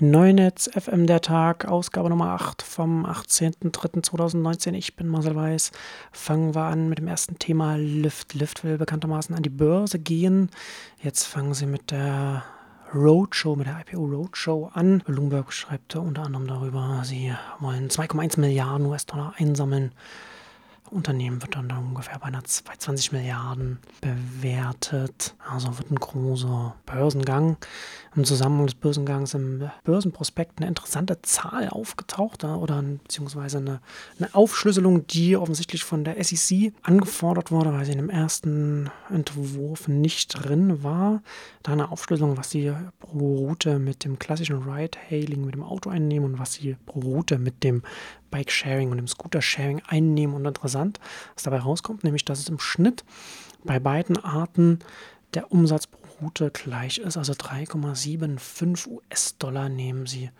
Neunetz FM der Tag, Ausgabe Nummer 8 vom 18.03.2019. Ich bin Marcel Weiß. Fangen wir an mit dem ersten Thema Lyft. Lyft will bekanntermaßen an die Börse gehen. Jetzt fangen sie mit der Roadshow, mit der IPO Roadshow an. Bloomberg schreibt unter anderem darüber, sie wollen 2,1 Milliarden US-Dollar einsammeln. Unternehmen wird dann, ungefähr bei, einer, bei 20 Milliarden bewertet. Also wird ein großer Börsengang. Im Zusammenhang des Börsengangs im Börsenprospekt eine interessante Zahl aufgetaucht oder beziehungsweise eine, eine Aufschlüsselung, die offensichtlich von der SEC angefordert wurde, weil sie in dem ersten Entwurf nicht drin war. Da eine Aufschlüsselung, was sie pro Route mit dem klassischen Ride-Hailing, mit dem Auto einnehmen und was sie pro Route mit dem Bike-Sharing und dem Scooter-Sharing einnehmen und interessant, was dabei rauskommt, nämlich dass es im Schnitt bei beiden Arten der Umsatz pro Route gleich ist, also 3,75 US-Dollar nehmen sie,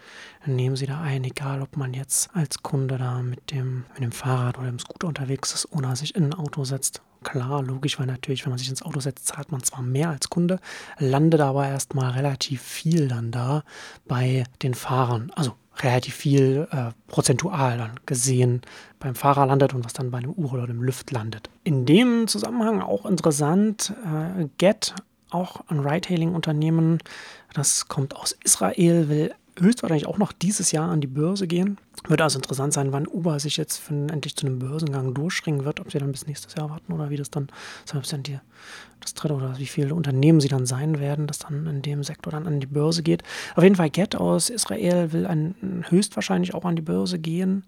nehmen sie da ein, egal ob man jetzt als Kunde da mit dem, mit dem Fahrrad oder dem Scooter unterwegs ist oder sich in ein Auto setzt. Klar, logisch, weil natürlich, wenn man sich ins Auto setzt, zahlt man zwar mehr als Kunde, landet aber erstmal relativ viel dann da bei den Fahrern. Also relativ viel äh, prozentual dann gesehen beim Fahrer landet und was dann bei einem Uhr oder dem Lüft landet. In dem Zusammenhang auch interessant, äh, Get, auch ein Ride-Hailing-Unternehmen, das kommt aus Israel, will höchstwahrscheinlich auch noch dieses Jahr an die Börse gehen. Wird also interessant sein, wann Uber sich jetzt für, endlich zu einem Börsengang durchringen wird, ob sie dann bis nächstes Jahr warten oder wie das dann, es dann die, das dritte oder wie viele Unternehmen sie dann sein werden, das dann in dem Sektor dann an die Börse geht. Auf jeden Fall Get aus Israel will ein, höchstwahrscheinlich auch an die Börse gehen,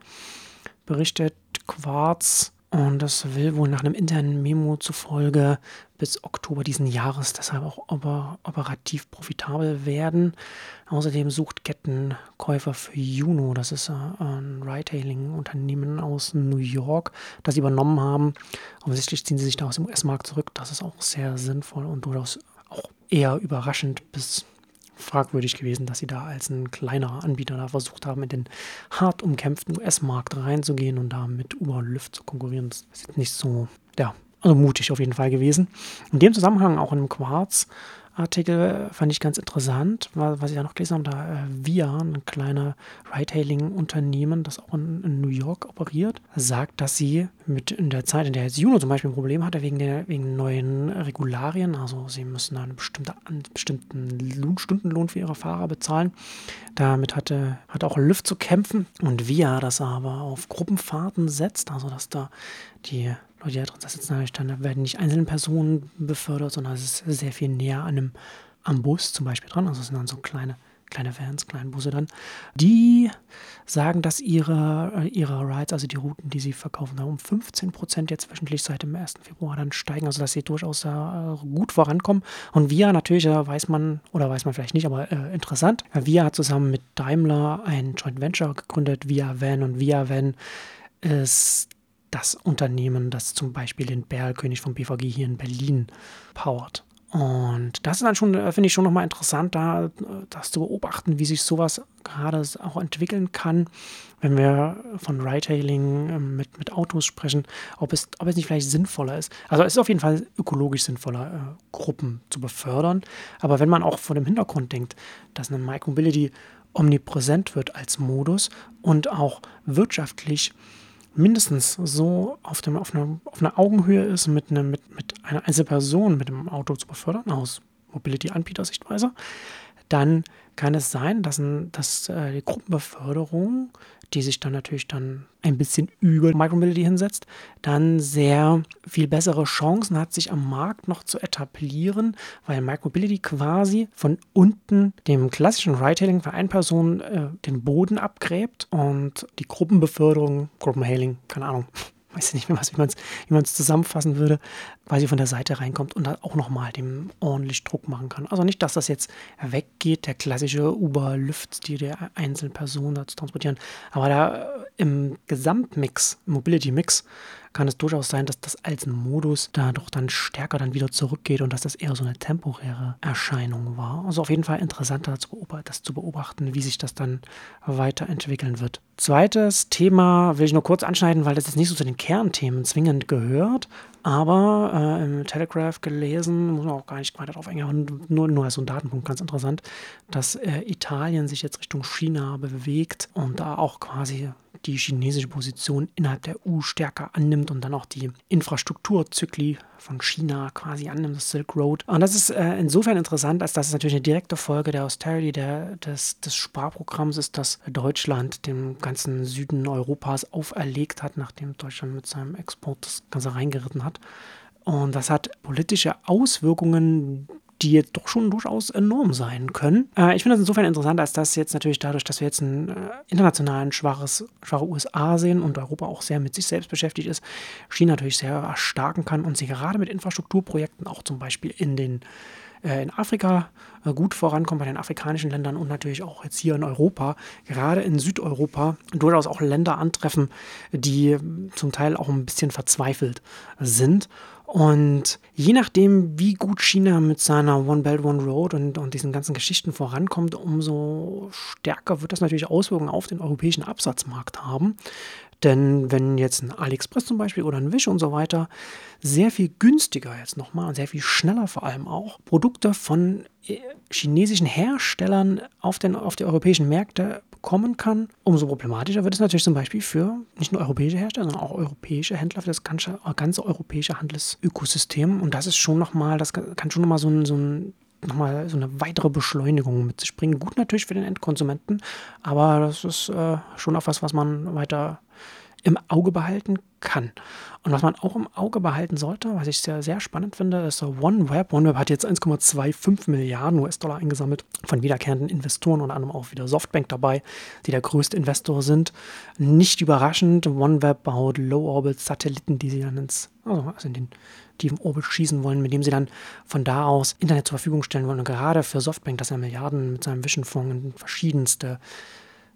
berichtet Quarz und das will wohl nach einem internen Memo zufolge bis Oktober diesen Jahres deshalb auch oper operativ profitabel werden. Außerdem sucht Kettenkäufer für Juno, das ist äh, ein Retailing-Unternehmen aus New York, das sie übernommen haben. Offensichtlich ziehen sie sich da aus dem US-Markt zurück. Das ist auch sehr sinnvoll und durchaus auch eher überraschend bis fragwürdig gewesen, dass sie da als ein kleinerer Anbieter da versucht haben, in den hart umkämpften US-Markt reinzugehen und da mit Uber Lyft zu konkurrieren. Das ist nicht so, ja, also mutig auf jeden Fall gewesen. In dem Zusammenhang auch in einem Quarz Artikel fand ich ganz interessant, was ich da noch gelesen habe, da äh, Via, ein kleiner Ride-Hailing-Unternehmen, das auch in, in, New York operiert, sagt, dass sie mit in der Zeit, in der jetzt Juno zum Beispiel ein Problem hatte, wegen der wegen neuen Regularien, also sie müssen einen, bestimmte, einen bestimmten Lohn, Stundenlohn für ihre Fahrer bezahlen. Damit hatte, hat auch Lyft zu kämpfen und Via das aber auf Gruppenfahrten setzt, also dass da die Leute, die da drin sitzen, dann werden nicht einzelne Personen befördert, sondern es ist sehr viel näher an einem, am Bus zum Beispiel dran. Also es sind dann so kleine, kleine Vans, kleine Busse dann. Die sagen, dass ihre, ihre Rides, also die Routen, die sie verkaufen, da um 15 Prozent jetzt wöchentlich seit dem 1. Februar dann steigen, also dass sie durchaus äh, gut vorankommen. Und Via natürlich, äh, weiß man, oder weiß man vielleicht nicht, aber äh, interessant, Via hat zusammen mit Daimler ein Joint Venture gegründet, Via Van und Via Van ist das Unternehmen, das zum Beispiel den Berlkönig vom BVG hier in Berlin powert. Und das ist dann schon, äh, finde ich schon nochmal interessant, da äh, das zu beobachten, wie sich sowas gerade auch entwickeln kann, wenn wir von Ride-Hailing ähm, mit, mit Autos sprechen, ob es, ob es nicht vielleicht sinnvoller ist. Also es ist auf jeden Fall ökologisch sinnvoller, äh, Gruppen zu befördern. Aber wenn man auch vor dem Hintergrund denkt, dass eine Micromobility omnipräsent wird als Modus und auch wirtschaftlich mindestens so auf, dem, auf, einer, auf einer Augenhöhe ist, mit, eine, mit, mit einer Einzelperson mit dem Auto zu befördern, aus Mobility-Anbieter-Sichtweise, dann kann es sein, dass, ein, dass äh, die Gruppenbeförderung die sich dann natürlich dann ein bisschen über Micromobility hinsetzt, dann sehr viel bessere Chancen hat, sich am Markt noch zu etablieren, weil Micromobility quasi von unten dem klassischen Ride-Hailing für eine Person äh, den Boden abgräbt und die Gruppenbeförderung, Gruppenhailing, keine Ahnung, weiß nicht mehr, was, wie man es zusammenfassen würde, quasi von der Seite reinkommt und dann auch nochmal dem ordentlich Druck machen kann. Also nicht, dass das jetzt weggeht, der klassische Uber-Lüft-Stil der einzelnen Personen da zu transportieren, aber da äh, im Gesamtmix, im Mobility-Mix, kann es durchaus sein, dass das als Modus da doch dann stärker dann wieder zurückgeht und dass das eher so eine temporäre Erscheinung war. Also auf jeden Fall interessanter, das zu beobachten, wie sich das dann weiterentwickeln wird. Zweites Thema will ich nur kurz anschneiden, weil das jetzt nicht so zu den Kernthemen zwingend gehört, Aber äh, im Telegraph gelesen, muss man auch gar nicht weiter darauf eingehen, nur, nur als so ein Datenpunkt ganz interessant, dass äh, Italien sich jetzt Richtung China bewegt und da auch quasi die chinesische Position innerhalb der EU stärker annimmt und dann auch die Infrastrukturzykli von China quasi annimmt, das Silk Road. Und das ist äh, insofern interessant, als dass es natürlich eine direkte Folge der Austerity, der, des, des Sparprogramms ist, das Deutschland dem ganzen Süden Europas auferlegt hat, nachdem Deutschland mit seinem Export das Ganze reingeritten hat. Und das hat politische Auswirkungen, die jetzt doch schon durchaus enorm sein können. Äh, ich finde das insofern interessant, als dass jetzt natürlich dadurch, dass wir jetzt ein äh, internationalen schwaches, schwache USA sehen und Europa auch sehr mit sich selbst beschäftigt ist, China natürlich sehr erstarken kann und sie gerade mit Infrastrukturprojekten auch zum Beispiel in den in Afrika äh, gut vorankommt, bei den afrikanischen Ländern und natürlich auch jetzt hier in Europa, gerade in Südeuropa, durchaus auch Länder antreffen, die zum Teil auch ein bisschen verzweifelt sind und je nachdem, wie gut China mit seiner One Belt, One Road und, und diesen ganzen Geschichten vorankommt, umso stärker wird das natürlich Auswirkungen auf den europäischen Absatzmarkt haben. Denn wenn jetzt ein AliExpress zum Beispiel oder ein Wish und so weiter sehr viel günstiger jetzt nochmal und sehr viel schneller vor allem auch Produkte von äh, chinesischen Herstellern auf, den, auf die europäischen Märkte kommen kann, umso problematischer wird es natürlich zum Beispiel für nicht nur europäische Hersteller, sondern auch europäische Händler, für das ganze, ganze europäische Handelsökosystem. Und das ist schon nochmal, das kann schon nochmal so ein, so ein nochmal so eine weitere Beschleunigung mit sich bringen. Gut natürlich für den Endkonsumenten, aber das ist äh, schon auch was, was man weiter im Auge behalten kann. Und was man auch im Auge behalten sollte, was ich sehr, sehr spannend finde, ist OneWeb. OneWeb hat jetzt 1,25 Milliarden US-Dollar eingesammelt von wiederkehrenden Investoren, unter anderem auch wieder Softbank dabei, die der größte Investor sind. Nicht überraschend, OneWeb baut Low-Orbit-Satelliten, die sie dann ins, also, in den tiefen Orbit schießen wollen, mit dem sie dann von da aus Internet zur Verfügung stellen wollen. Und gerade für Softbank, das ja Milliarden mit seinem Vision-Fonds in verschiedenste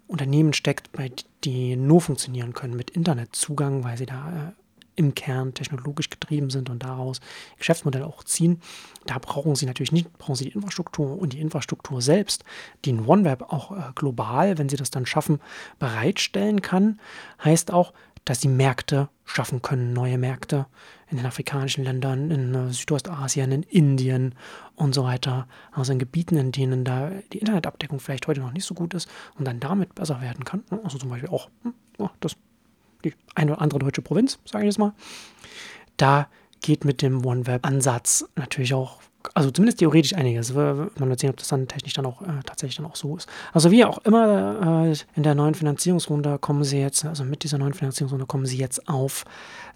Unternehmen steckt, bei die nur funktionieren können mit Internetzugang, weil sie da äh, im Kern technologisch getrieben sind und daraus Geschäftsmodelle auch ziehen. Da brauchen sie natürlich nicht, brauchen sie die Infrastruktur und die Infrastruktur selbst, die ein OneWeb auch äh, global, wenn sie das dann schaffen, bereitstellen kann, heißt auch, dass sie Märkte schaffen können, neue Märkte in den afrikanischen Ländern, in äh, Südostasien, in Indien und so weiter. Also in Gebieten, in denen da die Internetabdeckung vielleicht heute noch nicht so gut ist und dann damit besser werden kann. Also zum Beispiel auch hm, das, die eine oder andere deutsche Provinz, sage ich jetzt mal. Da geht mit dem OneWeb-Ansatz natürlich auch also zumindest theoretisch einiges. Man wird sehen, ob das dann technisch dann auch äh, tatsächlich dann auch so ist. Also wie auch immer, äh, in der neuen Finanzierungsrunde kommen sie jetzt, also mit dieser neuen Finanzierungsrunde kommen sie jetzt auf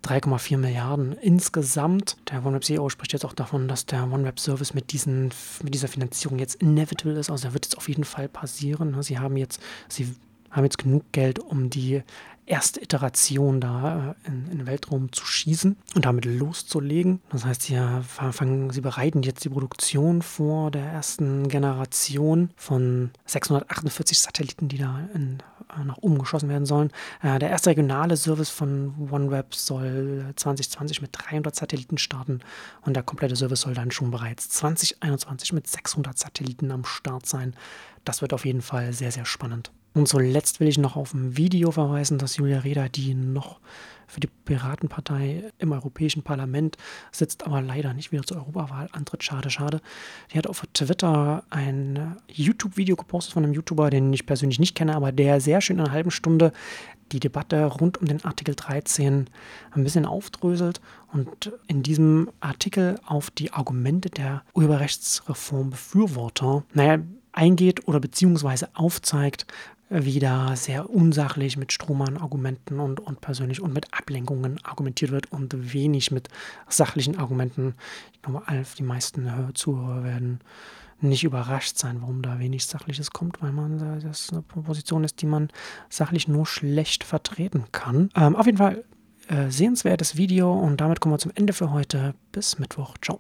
3,4 Milliarden insgesamt. Der OneWeb CEO spricht jetzt auch davon, dass der OneWeb Service mit, mit dieser Finanzierung jetzt inevitable ist. Also er wird jetzt auf jeden Fall passieren. Sie haben jetzt, sie haben jetzt genug Geld, um die erste Iteration da äh, in, in, den Weltraum zu schießen und damit loszulegen. Das heißt, sie, fangen, sie bereiten jetzt die Produktion vor der ersten Generation von 648 Satelliten, die da in, äh, nach oben geschossen werden sollen. Äh, der erste regionale Service von OneWeb soll 2020 mit 300 Satelliten starten und der komplette Service soll dann schon bereits 2021 mit 600 Satelliten am Start sein. Das wird auf jeden Fall sehr, sehr spannend. Und zuletzt will ich noch auf ein Video verweisen, das Julia Reda, die noch für die Piratenpartei im Europäischen Parlament sitzt, aber leider nicht wieder zur Europawahl antritt. Schade, schade. Die hat auf Twitter ein YouTube-Video gepostet von einem YouTuber, den ich persönlich nicht kenne, aber der sehr schön in einer halben Stunde die Debatte rund um den Artikel 13 ein bisschen aufdröselt und in diesem Artikel auf die Argumente der Urheberrechtsreform-Befürworter, naja, eingeht oder beziehungsweise aufzeigt, wieder sehr unsachlich mit Strohmann-Argumenten und, und persönlich und mit Ablenkungen argumentiert wird und wenig mit sachlichen Argumenten. Ich glaube, die meisten Zuhörer werden nicht überrascht sein, warum da wenig Sachliches kommt, weil man das eine Position ist, die man sachlich nur schlecht vertreten kann. Ähm, auf jeden Fall äh, sehenswertes Video und damit kommen wir zum Ende für heute. Bis Mittwoch. Ciao.